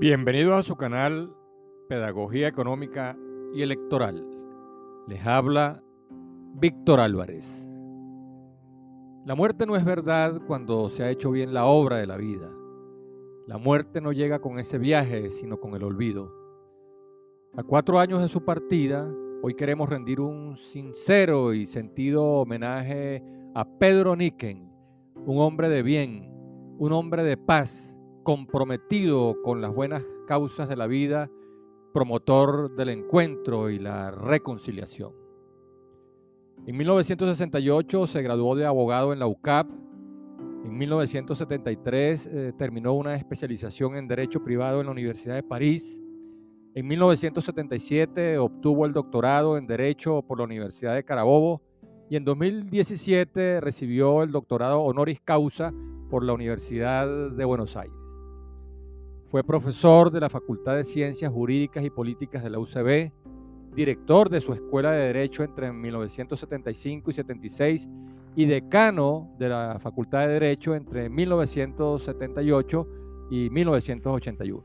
Bienvenidos a su canal Pedagogía Económica y Electoral. Les habla Víctor Álvarez. La muerte no es verdad cuando se ha hecho bien la obra de la vida. La muerte no llega con ese viaje, sino con el olvido. A cuatro años de su partida, hoy queremos rendir un sincero y sentido homenaje a Pedro Niquen, un hombre de bien, un hombre de paz, comprometido con las buenas causas de la vida, promotor del encuentro y la reconciliación. En 1968 se graduó de abogado en la UCAP. En 1973 eh, terminó una especialización en Derecho Privado en la Universidad de París. En 1977 obtuvo el doctorado en Derecho por la Universidad de Carabobo y en 2017 recibió el doctorado honoris causa por la Universidad de Buenos Aires. Fue profesor de la Facultad de Ciencias Jurídicas y Políticas de la UCB, director de su Escuela de Derecho entre 1975 y 76 y decano de la Facultad de Derecho entre 1978 y 1981.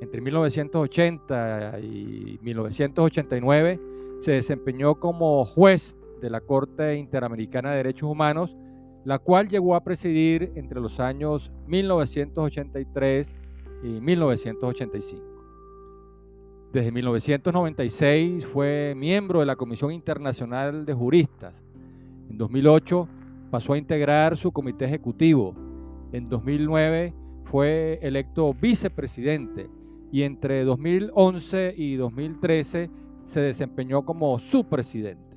Entre 1980 y 1989 se desempeñó como juez de la Corte Interamericana de Derechos Humanos la cual llegó a presidir entre los años 1983 y 1985. Desde 1996 fue miembro de la Comisión Internacional de Juristas. En 2008 pasó a integrar su comité ejecutivo. En 2009 fue electo vicepresidente y entre 2011 y 2013 se desempeñó como su presidente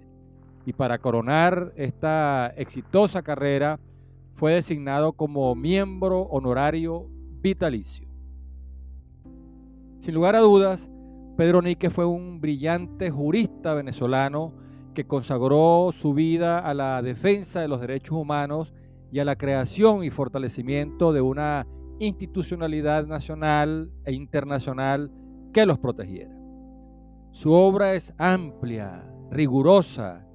y para coronar esta exitosa carrera fue designado como miembro honorario vitalicio. Sin lugar a dudas, Pedro Nique fue un brillante jurista venezolano que consagró su vida a la defensa de los derechos humanos y a la creación y fortalecimiento de una institucionalidad nacional e internacional que los protegiera. Su obra es amplia, rigurosa,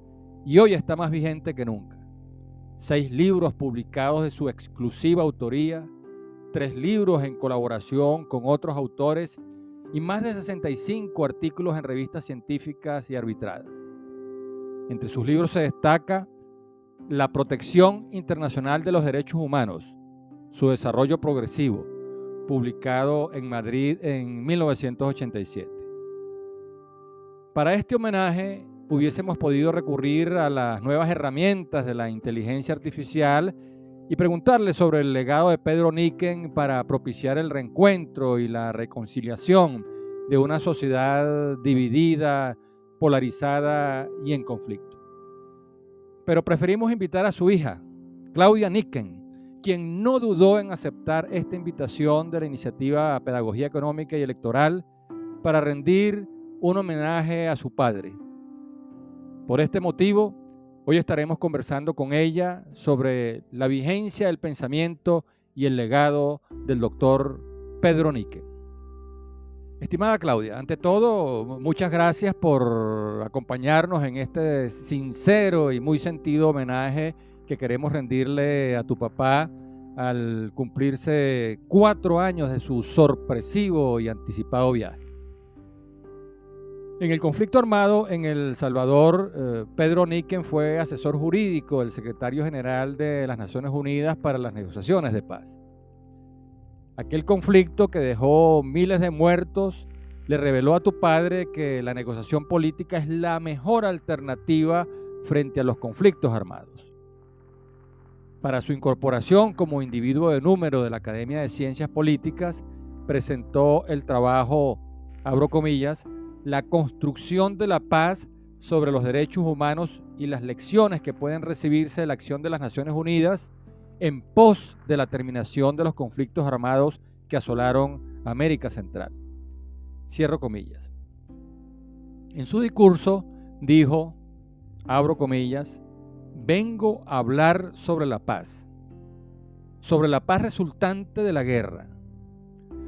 y hoy está más vigente que nunca. Seis libros publicados de su exclusiva autoría, tres libros en colaboración con otros autores y más de 65 artículos en revistas científicas y arbitradas. Entre sus libros se destaca La protección internacional de los derechos humanos, su desarrollo progresivo, publicado en Madrid en 1987. Para este homenaje hubiésemos podido recurrir a las nuevas herramientas de la inteligencia artificial y preguntarle sobre el legado de Pedro Niken para propiciar el reencuentro y la reconciliación de una sociedad dividida, polarizada y en conflicto. Pero preferimos invitar a su hija, Claudia Niken, quien no dudó en aceptar esta invitación de la iniciativa Pedagogía Económica y Electoral para rendir un homenaje a su padre, por este motivo, hoy estaremos conversando con ella sobre la vigencia del pensamiento y el legado del doctor Pedro Nique. Estimada Claudia, ante todo, muchas gracias por acompañarnos en este sincero y muy sentido homenaje que queremos rendirle a tu papá al cumplirse cuatro años de su sorpresivo y anticipado viaje. En el conflicto armado en El Salvador, eh, Pedro Niquen fue asesor jurídico del secretario general de las Naciones Unidas para las negociaciones de paz. Aquel conflicto que dejó miles de muertos le reveló a tu padre que la negociación política es la mejor alternativa frente a los conflictos armados. Para su incorporación como individuo de número de la Academia de Ciencias Políticas, presentó el trabajo, abro comillas, la construcción de la paz sobre los derechos humanos y las lecciones que pueden recibirse de la acción de las Naciones Unidas en pos de la terminación de los conflictos armados que asolaron América Central. Cierro comillas. En su discurso dijo, abro comillas, vengo a hablar sobre la paz, sobre la paz resultante de la guerra,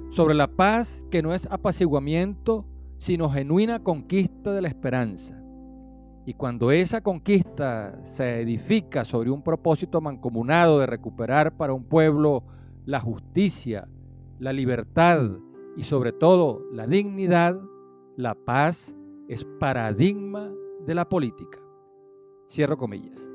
sobre la paz que no es apaciguamiento sino genuina conquista de la esperanza. Y cuando esa conquista se edifica sobre un propósito mancomunado de recuperar para un pueblo la justicia, la libertad y sobre todo la dignidad, la paz es paradigma de la política. Cierro comillas.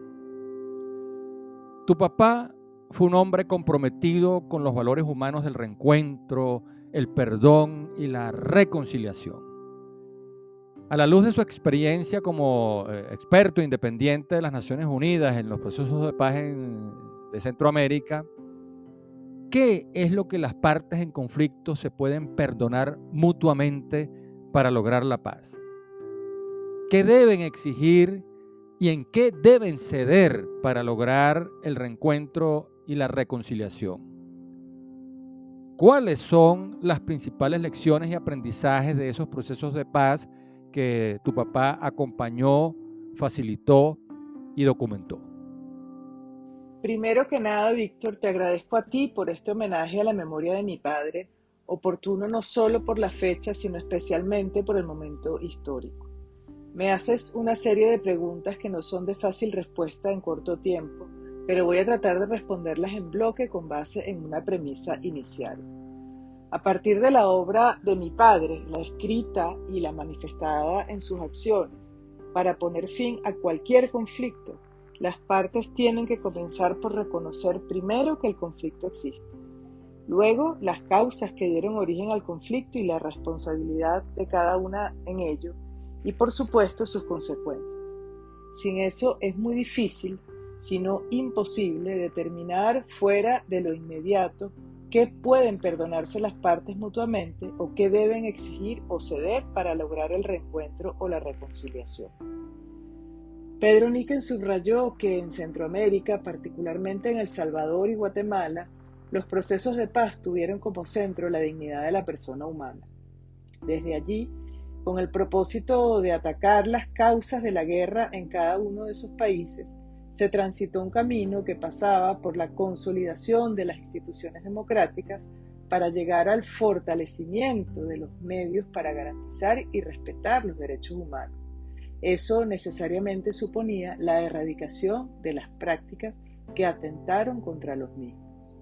Tu papá fue un hombre comprometido con los valores humanos del reencuentro, el perdón y la reconciliación. A la luz de su experiencia como eh, experto independiente de las Naciones Unidas en los procesos de paz de Centroamérica, ¿qué es lo que las partes en conflicto se pueden perdonar mutuamente para lograr la paz? ¿Qué deben exigir y en qué deben ceder para lograr el reencuentro y la reconciliación? ¿Cuáles son las principales lecciones y aprendizajes de esos procesos de paz que tu papá acompañó, facilitó y documentó? Primero que nada, Víctor, te agradezco a ti por este homenaje a la memoria de mi padre, oportuno no solo por la fecha, sino especialmente por el momento histórico. Me haces una serie de preguntas que no son de fácil respuesta en corto tiempo, pero voy a tratar de responderlas en bloque con base en una premisa inicial. A partir de la obra de mi padre, la escrita y la manifestada en sus acciones, para poner fin a cualquier conflicto, las partes tienen que comenzar por reconocer primero que el conflicto existe, luego las causas que dieron origen al conflicto y la responsabilidad de cada una en ello, y por supuesto sus consecuencias. Sin eso es muy difícil, si no imposible, determinar fuera de lo inmediato qué pueden perdonarse las partes mutuamente o qué deben exigir o ceder para lograr el reencuentro o la reconciliación. Pedro Niken subrayó que en Centroamérica, particularmente en El Salvador y Guatemala, los procesos de paz tuvieron como centro la dignidad de la persona humana. Desde allí, con el propósito de atacar las causas de la guerra en cada uno de esos países, se transitó un camino que pasaba por la consolidación de las instituciones democráticas para llegar al fortalecimiento de los medios para garantizar y respetar los derechos humanos. Eso necesariamente suponía la erradicación de las prácticas que atentaron contra los mismos.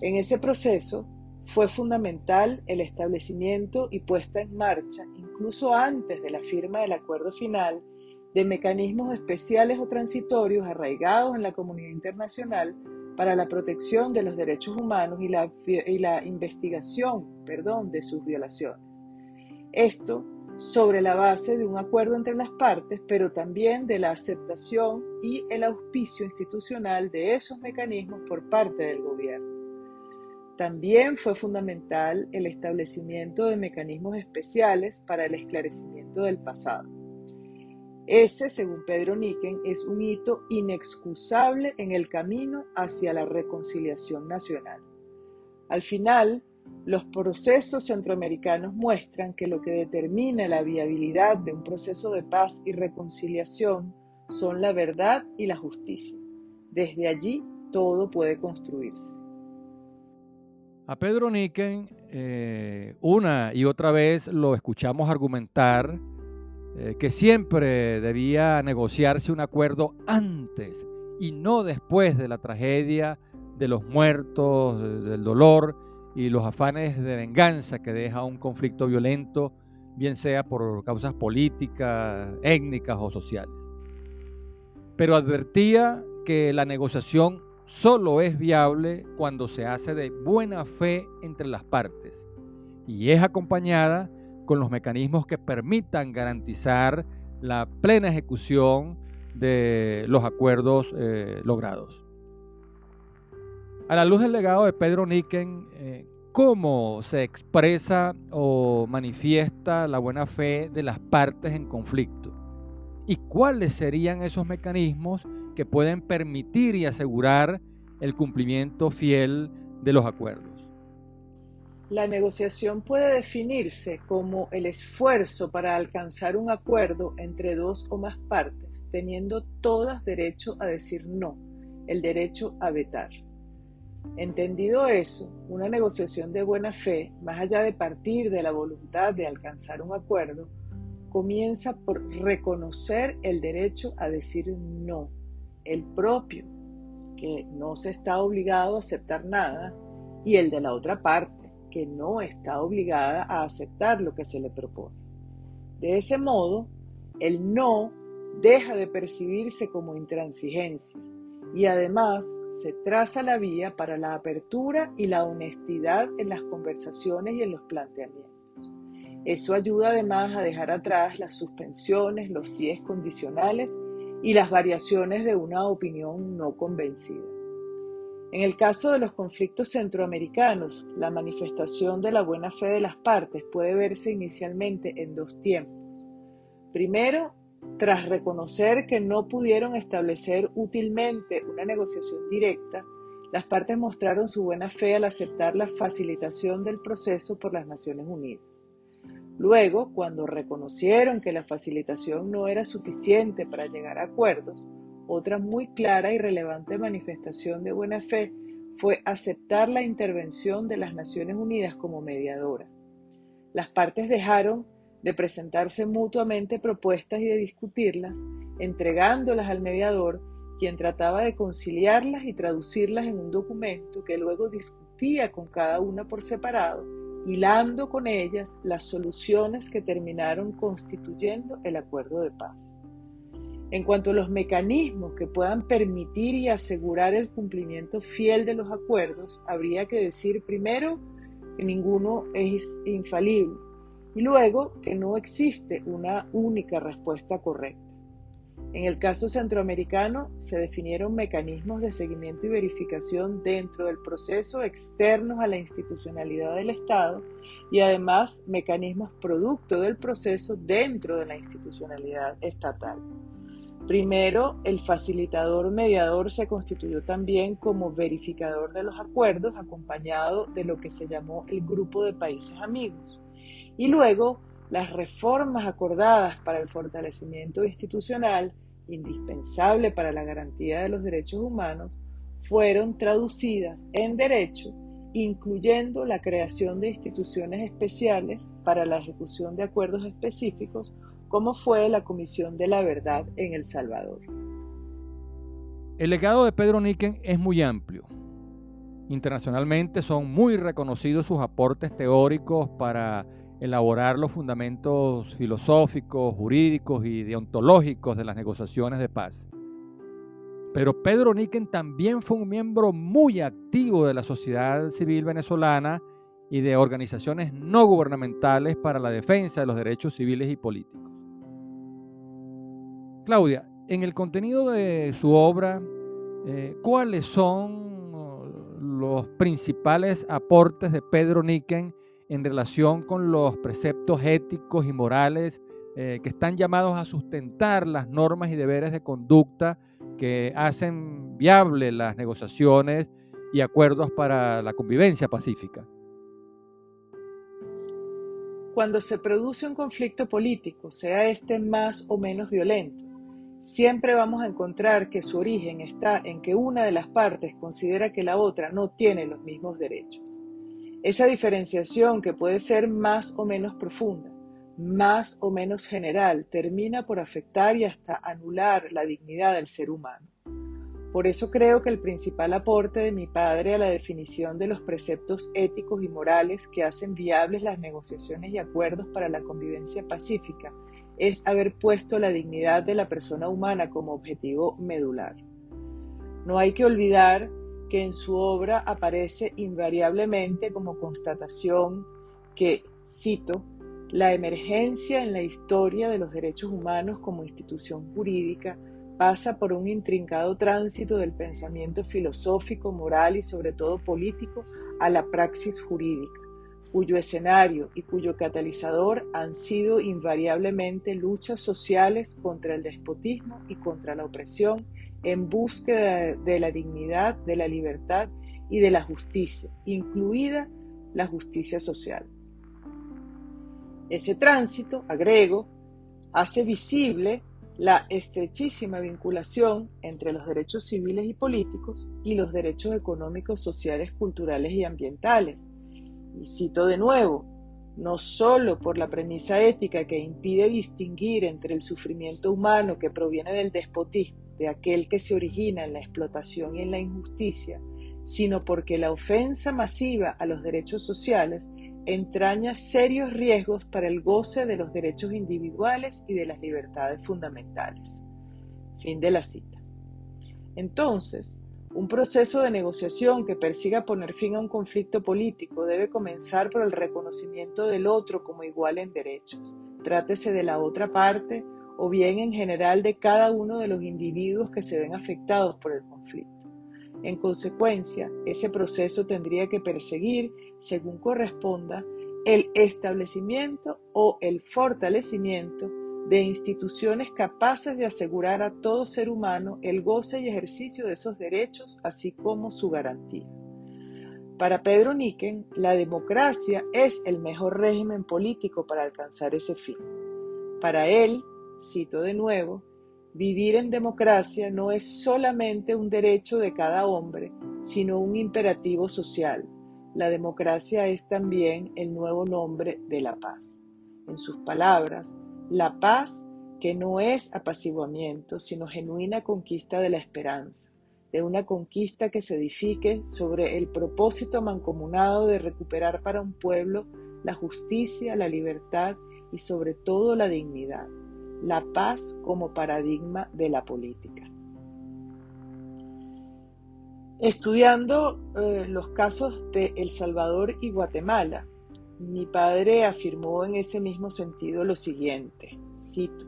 En ese proceso fue fundamental el establecimiento y puesta en marcha incluso antes de la firma del acuerdo final, de mecanismos especiales o transitorios arraigados en la comunidad internacional para la protección de los derechos humanos y la, investigación perdón, de sus violaciones. Esto sobre la base de un acuerdo entre las partes, pero también de la aceptación y el auspicio institucional de esos mecanismos por parte del gobierno. También fue fundamental el establecimiento de mecanismos especiales para el esclarecimiento del pasado. Ese, según Pedro Niken, es un hito inexcusable en el camino hacia la reconciliación nacional. Al final, los procesos centroamericanos muestran que lo que determina la viabilidad de un proceso de paz y reconciliación son la verdad y la justicia. Desde allí todo puede construirse. A Pedro Niken eh, una y otra vez lo escuchamos argumentar eh, que siempre debía negociarse un acuerdo antes y no después de la tragedia, de los muertos, del dolor y los afanes de venganza que deja un conflicto violento, bien sea por causas políticas, étnicas o sociales. Pero advertía que la negociación solo es viable cuando se hace de buena fe entre las partes y es acompañada con los mecanismos que permitan garantizar la plena ejecución de los acuerdos eh, logrados. A la luz del legado de Pedro Niken, eh, ¿cómo se expresa o manifiesta la buena fe de las partes en conflicto? ¿Y cuáles serían esos mecanismos que pueden permitir y asegurar el cumplimiento fiel de los acuerdos. La negociación puede definirse como el esfuerzo para alcanzar un acuerdo entre dos o más partes, teniendo todas derecho a decir no, el derecho a vetar. Entendido eso, una negociación de buena fe, más allá de partir de la voluntad de alcanzar un acuerdo, comienza por reconocer el derecho a decir no, el propio, que no se está obligado a aceptar nada, y el de la otra parte, que no está obligada a aceptar lo que se le propone. De ese modo, el no deja de percibirse como intransigencia y además se traza la vía para la apertura y la honestidad en las conversaciones y en los planteamientos. Eso ayuda además a dejar atrás las suspensiones, los síes condicionales y las variaciones de una opinión no convencida. En el caso de los conflictos centroamericanos, la manifestación de la buena fe de las partes puede verse inicialmente en dos tiempos. Primero, tras reconocer que no pudieron establecer útilmente una negociación directa, las partes mostraron su buena fe al aceptar la facilitación del proceso por las Naciones Unidas. Luego, cuando reconocieron que la facilitación no era suficiente para llegar a acuerdos, otra muy clara y relevante manifestación de buena fe fue aceptar la intervención de las Naciones Unidas como mediadora. Las partes dejaron de presentarse mutuamente propuestas y de discutirlas, entregándolas al mediador, quien trataba de conciliarlas y traducirlas en un documento que luego discutía con cada una por separado, hilando con ellas las soluciones que terminaron constituyendo el acuerdo de paz. En cuanto a los mecanismos que puedan permitir y asegurar el cumplimiento fiel de los acuerdos, habría que decir primero que ninguno es infalible y luego que no existe una única respuesta correcta. En el caso centroamericano se definieron mecanismos de seguimiento y verificación dentro del proceso externos a la institucionalidad del Estado y además mecanismos producto del proceso dentro de la institucionalidad estatal. Primero, el facilitador mediador se constituyó también como verificador de los acuerdos acompañado de lo que se llamó el grupo de países amigos. Y luego, las reformas acordadas para el fortalecimiento institucional, indispensable para la garantía de los derechos humanos, fueron traducidas en derecho, incluyendo la creación de instituciones especiales para la ejecución de acuerdos específicos, como fue la Comisión de la Verdad en El Salvador. El legado de Pedro Niken es muy amplio. Internacionalmente son muy reconocidos sus aportes teóricos para elaborar los fundamentos filosóficos, jurídicos y deontológicos de las negociaciones de paz. Pero Pedro Niken también fue un miembro muy activo de la sociedad civil venezolana y de organizaciones no gubernamentales para la defensa de los derechos civiles y políticos. Claudia, en el contenido de su obra, eh, ¿cuáles son los principales aportes de Pedro Niken en relación con los preceptos éticos y morales eh, que están llamados a sustentar las normas y deberes de conducta que hacen viable las negociaciones y acuerdos para la convivencia pacífica. Cuando se produce un conflicto político, sea este más o menos violento, siempre vamos a encontrar que su origen está en que una de las partes considera que la otra no tiene los mismos derechos. Esa diferenciación que puede ser más o menos profunda, más o menos general, termina por afectar y hasta anular la dignidad del ser humano. Por eso creo que el principal aporte de mi padre a la definición de los preceptos éticos y morales que hacen viables las negociaciones y acuerdos para la convivencia pacífica es haber puesto la dignidad de la persona humana como objetivo medular. No hay que olvidar que en su obra aparece invariablemente como constatación que, cito, la emergencia en la historia de los derechos humanos como institución jurídica pasa por un intrincado tránsito del pensamiento filosófico, moral y sobre todo político a la praxis jurídica, cuyo escenario y cuyo catalizador han sido invariablemente luchas sociales contra el despotismo y contra la opresión en búsqueda de la dignidad, de la libertad y de la justicia, incluida la justicia social. Ese tránsito, agrego, hace visible la estrechísima vinculación entre los derechos civiles y políticos y los derechos económicos, sociales, culturales y ambientales. Y cito de nuevo, no solo por la premisa ética que impide distinguir entre el sufrimiento humano que proviene del despotismo de aquel que se origina en la explotación y en la injusticia, sino porque la ofensa masiva a los derechos sociales entraña serios riesgos para el goce de los derechos individuales y de las libertades fundamentales. Fin de la cita. Entonces, un proceso de negociación que persiga poner fin a un conflicto político debe comenzar por el reconocimiento del otro como igual en derechos, trátese de la otra parte o bien en general de cada uno de los individuos que se ven afectados por el conflicto. En consecuencia, ese proceso tendría que perseguir, según corresponda, el establecimiento o el fortalecimiento de instituciones capaces de asegurar a todo ser humano el goce y ejercicio de esos derechos, así como su garantía. Para Pedro Niken, la democracia es el mejor régimen político para alcanzar ese fin. Para él, cito de nuevo, Vivir en democracia no es solamente un derecho de cada hombre, sino un imperativo social. La democracia es también el nuevo nombre de la paz. En sus palabras, la paz que no es apaciguamiento, sino genuina conquista de la esperanza, de una conquista que se edifique sobre el propósito mancomunado de recuperar para un pueblo la justicia, la libertad y sobre todo la dignidad la paz como paradigma de la política. Estudiando eh, los casos de El Salvador y Guatemala, mi padre afirmó en ese mismo sentido lo siguiente, cito,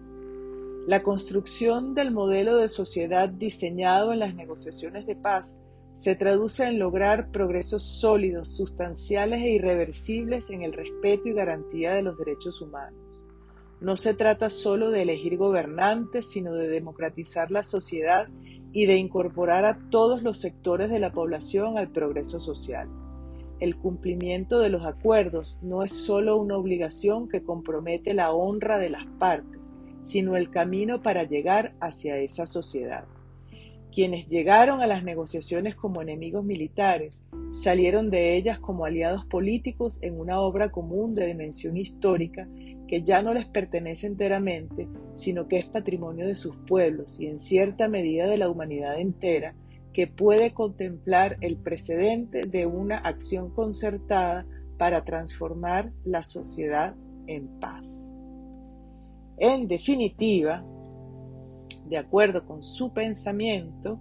la construcción del modelo de sociedad diseñado en las negociaciones de paz se traduce en lograr progresos sólidos, sustanciales e irreversibles en el respeto y garantía de los derechos humanos. No se trata solo de elegir gobernantes, sino de democratizar la sociedad y de incorporar a todos los sectores de la población al progreso social. El cumplimiento de los acuerdos no es solo una obligación que compromete la honra de las partes, sino el camino para llegar hacia esa sociedad. Quienes llegaron a las negociaciones como enemigos militares salieron de ellas como aliados políticos en una obra común de dimensión histórica que ya no les pertenece enteramente, sino que es patrimonio de sus pueblos y en cierta medida de la humanidad entera, que puede contemplar el precedente de una acción concertada para transformar la sociedad en paz. En definitiva, de acuerdo con su pensamiento,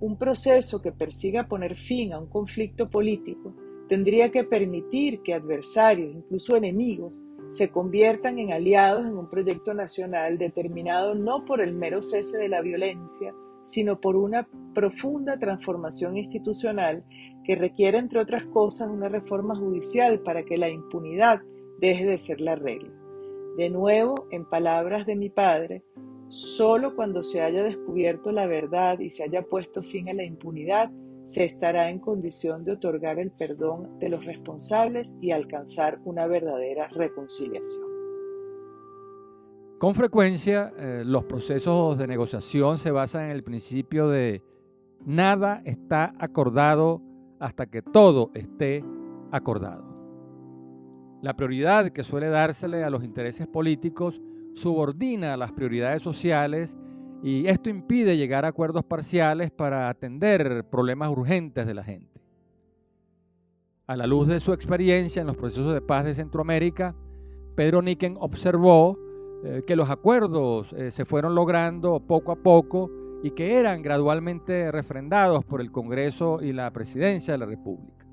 un proceso que persiga poner fin a un conflicto político tendría que permitir que adversarios, incluso enemigos, se conviertan en aliados en un proyecto nacional determinado no por el mero cese de la violencia, sino por una profunda transformación institucional que requiere, entre otras cosas, una reforma judicial para que la impunidad deje de ser la regla. De nuevo, en palabras de mi padre, solo cuando se haya descubierto la verdad y se haya puesto fin a la impunidad, se estará en condición de otorgar el perdón de los responsables y alcanzar una verdadera reconciliación. Con frecuencia, eh, los procesos de negociación se basan en el principio de nada está acordado hasta que todo esté acordado. La prioridad que suele dársele a los intereses políticos subordina las prioridades sociales y esto impide llegar a acuerdos parciales para atender problemas urgentes de la gente. A la luz de su experiencia en los procesos de paz de Centroamérica, Pedro Niken observó eh, que los acuerdos eh, se fueron logrando poco a poco y que eran gradualmente refrendados por el Congreso y la Presidencia de la República.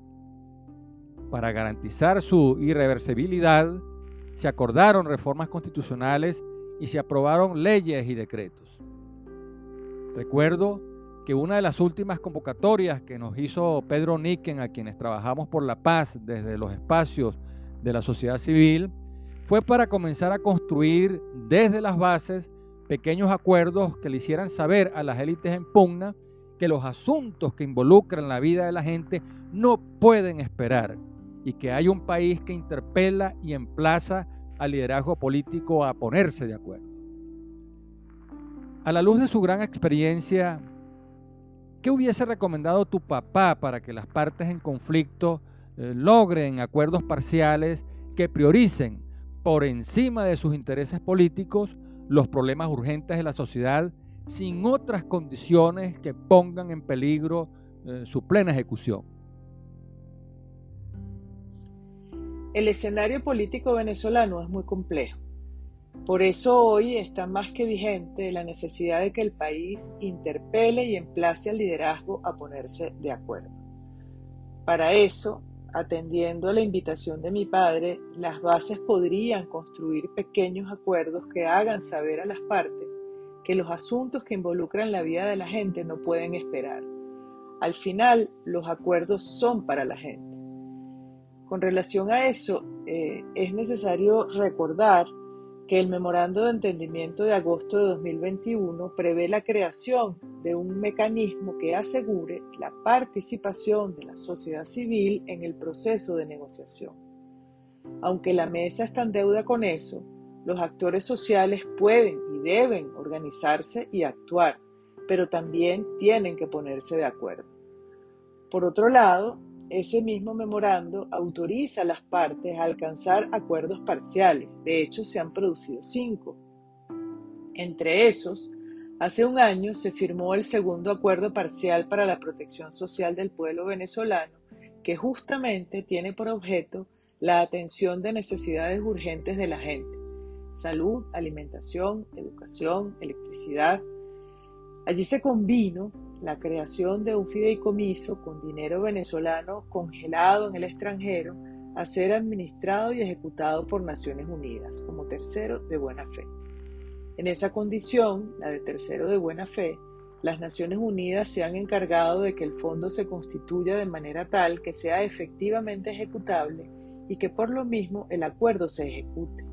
Para garantizar su irreversibilidad, se acordaron reformas constitucionales y se aprobaron leyes y decretos. Recuerdo que una de las últimas convocatorias que nos hizo Pedro Niken, a quienes trabajamos por la paz desde los espacios de la sociedad civil, fue para comenzar a construir desde las bases pequeños acuerdos que le hicieran saber a las élites en pugna que los asuntos que involucran la vida de la gente no pueden esperar y que hay un país que interpela y emplaza al liderazgo político a ponerse de acuerdo. A la luz de su gran experiencia, ¿qué hubiese recomendado tu papá para que las partes en conflicto eh, logren acuerdos parciales que prioricen por encima de sus intereses políticos los problemas urgentes de la sociedad sin otras condiciones que pongan en peligro eh, su plena ejecución. El escenario político venezolano es muy complejo. Por eso hoy está más que vigente la necesidad de que el país interpele y emplace al liderazgo a ponerse de acuerdo. Para eso, atendiendo a la invitación de mi padre, las bases podrían construir pequeños acuerdos que hagan saber a las partes que los asuntos que involucran la vida de la gente no pueden esperar. Al final, los acuerdos son para la gente. Con relación a eso, eh, es necesario recordar que el Memorando de Entendimiento de agosto de 2021 prevé la creación de un mecanismo que asegure la participación de la sociedad civil en el proceso de negociación. Aunque la mesa está en deuda con eso, los actores sociales pueden y deben organizarse y actuar, pero también tienen que ponerse de acuerdo. Por otro lado, ese mismo memorando autoriza a las partes a alcanzar acuerdos parciales. De hecho, se han producido cinco. Entre esos, hace un año se firmó el segundo acuerdo parcial para la protección social del pueblo venezolano, que justamente tiene por objeto la atención de necesidades urgentes de la gente. Salud, alimentación, educación, electricidad. Allí se convino la creación de un fideicomiso con dinero venezolano congelado en el extranjero a ser administrado y ejecutado por Naciones Unidas como tercero de buena fe. En esa condición, la de tercero de buena fe, las Naciones Unidas se han encargado de que el fondo se constituya de manera tal que sea efectivamente ejecutable y que por lo mismo el acuerdo se ejecute.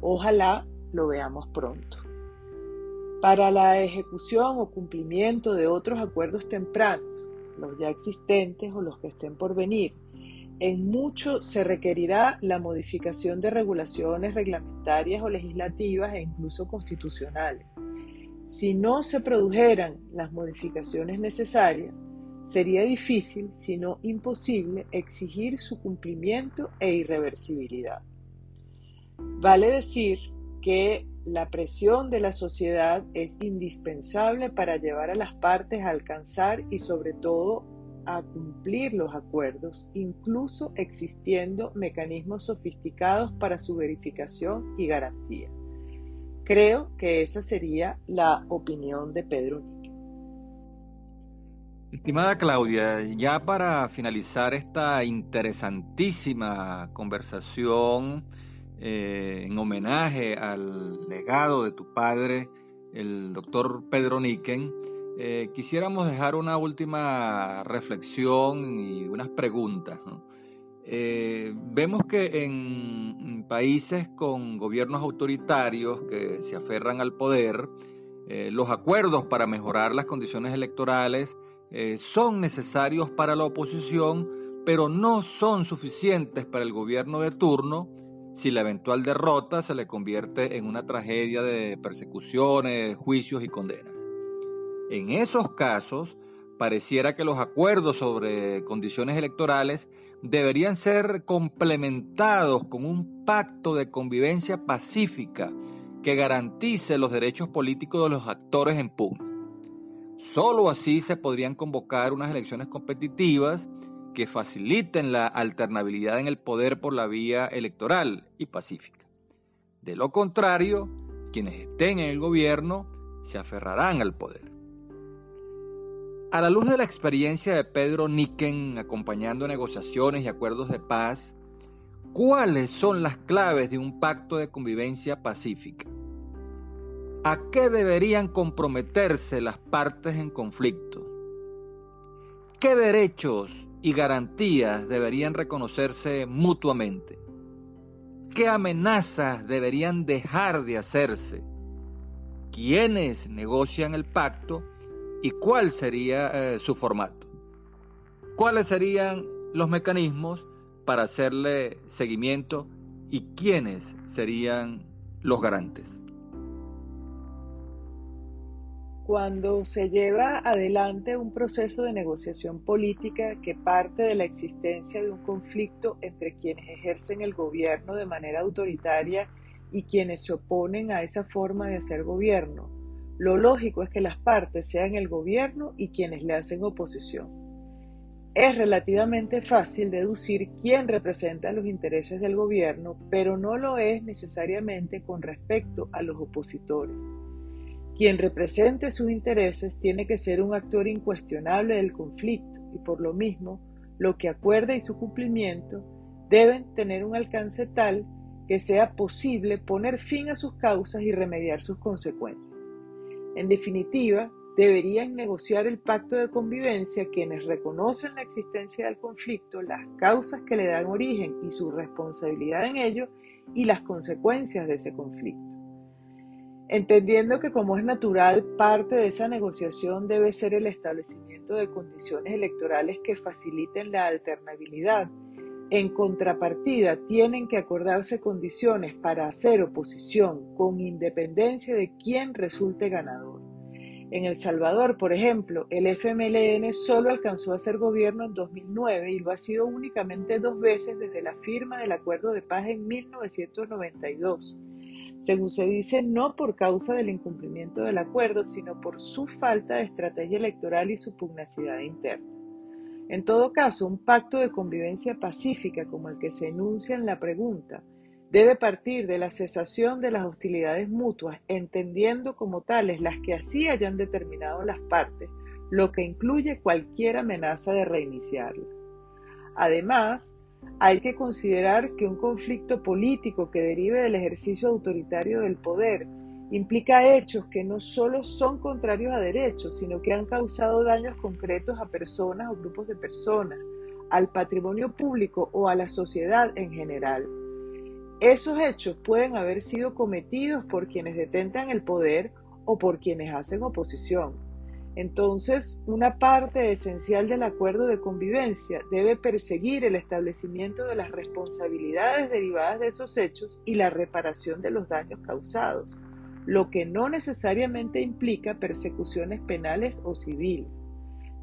Ojalá lo veamos pronto para la ejecución o cumplimiento de otros acuerdos tempranos, los ya existentes o los que estén por venir. En mucho se requerirá la modificación de regulaciones reglamentarias o legislativas e incluso constitucionales. Si no se produjeran las modificaciones necesarias, sería difícil, si no imposible, exigir su cumplimiento e irreversibilidad. Vale decir que la presión de la sociedad es indispensable para llevar a las partes a alcanzar y sobre todo a cumplir los acuerdos, incluso existiendo mecanismos sofisticados para su verificación y garantía. Creo que esa sería la opinión de Pedro. Estimada Claudia, ya para finalizar esta interesantísima conversación, eh, en homenaje al legado de tu padre, el doctor Pedro Niken, eh, quisiéramos dejar una última reflexión y unas preguntas. Eh, vemos que en países con gobiernos autoritarios que se aferran al poder, los acuerdos para mejorar las condiciones electorales son necesarios para la oposición, pero no son suficientes para el gobierno de turno si la eventual derrota se le convierte en una tragedia de persecuciones, juicios y condenas. En esos casos, pareciera que los acuerdos sobre condiciones electorales deberían ser complementados con un pacto de convivencia pacífica que garantice los derechos políticos de los actores en pugna. Solo así se podrían convocar unas elecciones competitivas que faciliten la alternabilidad en el poder por la vía electoral y pacífica. De lo contrario, quienes estén en el gobierno se aferrarán al poder. A la luz de la experiencia de Pedro Niken acompañando negociaciones y acuerdos de paz, ¿cuáles son las claves de un pacto de convivencia pacífica? ¿A qué deberían comprometerse las partes en conflicto? ¿Qué derechos y garantías deberían reconocerse mutuamente? ¿Qué amenazas deberían dejar de hacerse? ¿Quiénes negocian el pacto y cuál sería eh, su formato? ¿Cuáles serían los mecanismos para hacerle seguimiento y quiénes serían los garantes? Cuando se lleva adelante un proceso de negociación política que parte de la existencia de un conflicto entre quienes ejercen el gobierno de manera autoritaria y quienes se oponen a esa forma de hacer gobierno, lo lógico es que las partes sean el gobierno y quienes le hacen oposición. Es relativamente fácil deducir quién representa los intereses del gobierno, pero no lo es necesariamente con respecto a los opositores. Quien represente sus intereses tiene que ser un actor incuestionable del conflicto y por lo mismo lo que acuerda y su cumplimiento deben tener un alcance tal que sea posible poner fin a sus causas y remediar sus consecuencias. En definitiva, deberían negociar el pacto de convivencia quienes reconocen la existencia del conflicto, las causas que le dan origen y su responsabilidad en ello y las consecuencias de ese conflicto. Entendiendo que como es natural, parte de esa negociación debe ser el establecimiento de condiciones electorales que faciliten la alternabilidad en contrapartida, tienen que acordarse condiciones para hacer oposición con independencia de quién resulte ganador. En El Salvador, por ejemplo, el FMLN solo alcanzó a ser gobierno en 2009 y lo ha sido únicamente dos veces desde la firma del acuerdo de paz en 1992. Según se dice, no por causa del incumplimiento del acuerdo, sino por su falta de estrategia electoral y su pugnacidad interna. En todo caso, un pacto de convivencia pacífica como el que se enuncia en la pregunta debe partir de la cesación de las hostilidades mutuas, entendiendo como tales las que así hayan determinado las partes, lo que incluye cualquier amenaza de reiniciarlas. Además, hay que considerar que un conflicto político que derive del ejercicio autoritario del poder implica hechos que no solo son contrarios a derechos, sino que han causado daños concretos a personas o grupos de personas, al patrimonio público o a la sociedad en general. Esos hechos pueden haber sido cometidos por quienes detentan el poder o por quienes hacen oposición. Entonces, una parte esencial del acuerdo de convivencia debe perseguir el establecimiento de las responsabilidades derivadas de esos hechos y la reparación de los daños causados lo que no necesariamente implica persecuciones penales o civiles.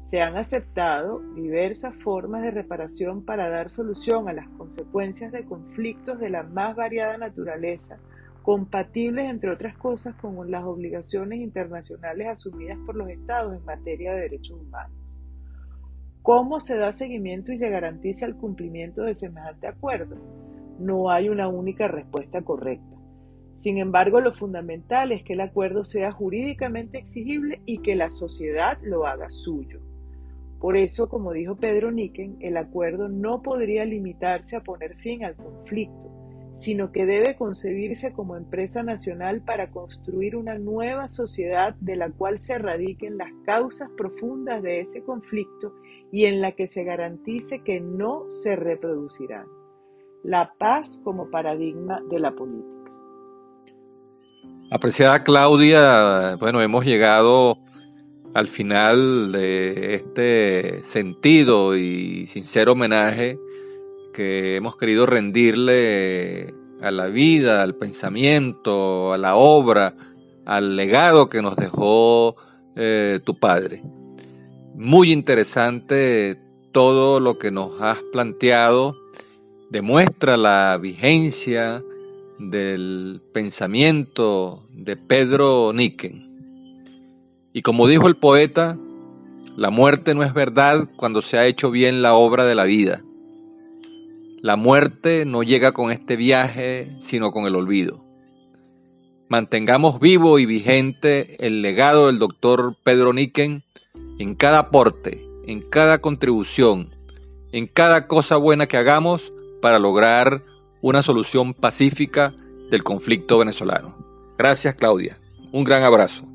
Se han aceptado diversas formas de reparación para dar solución a las consecuencias de conflictos de la más variada naturaleza, compatibles, entre otras cosas, con las obligaciones internacionales asumidas por los estados en materia de derechos humanos. ¿Cómo se da seguimiento y se garantiza el cumplimiento de semejante acuerdo? No hay una única respuesta correcta. Sin embargo, lo fundamental es que el acuerdo sea jurídicamente exigible y que la sociedad lo haga suyo. Por eso, como dijo Pedro Niken, el acuerdo no podría limitarse a poner fin al conflicto, sino que debe concebirse como empresa nacional para construir una nueva sociedad de la cual se radiquen las causas profundas de ese conflicto y en la que se garantice que no se reproducirán. La paz como paradigma de la política. Apreciada Claudia, bueno, hemos llegado al final de este sentido y sincero homenaje que hemos querido rendirle a la vida, al pensamiento, a la obra, al legado que nos dejó eh, tu padre. Muy interesante todo lo que nos has planteado, demuestra la vigencia, del pensamiento de Pedro Niken. Y como dijo el poeta, la muerte no es verdad cuando se ha hecho bien la obra de la vida. La muerte no llega con este viaje, sino con el olvido. Mantengamos vivo y vigente el legado del doctor Pedro Niken en cada aporte, en cada contribución, en cada cosa buena que hagamos para lograr una solución pacífica del conflicto venezolano. Gracias Claudia. Un gran abrazo.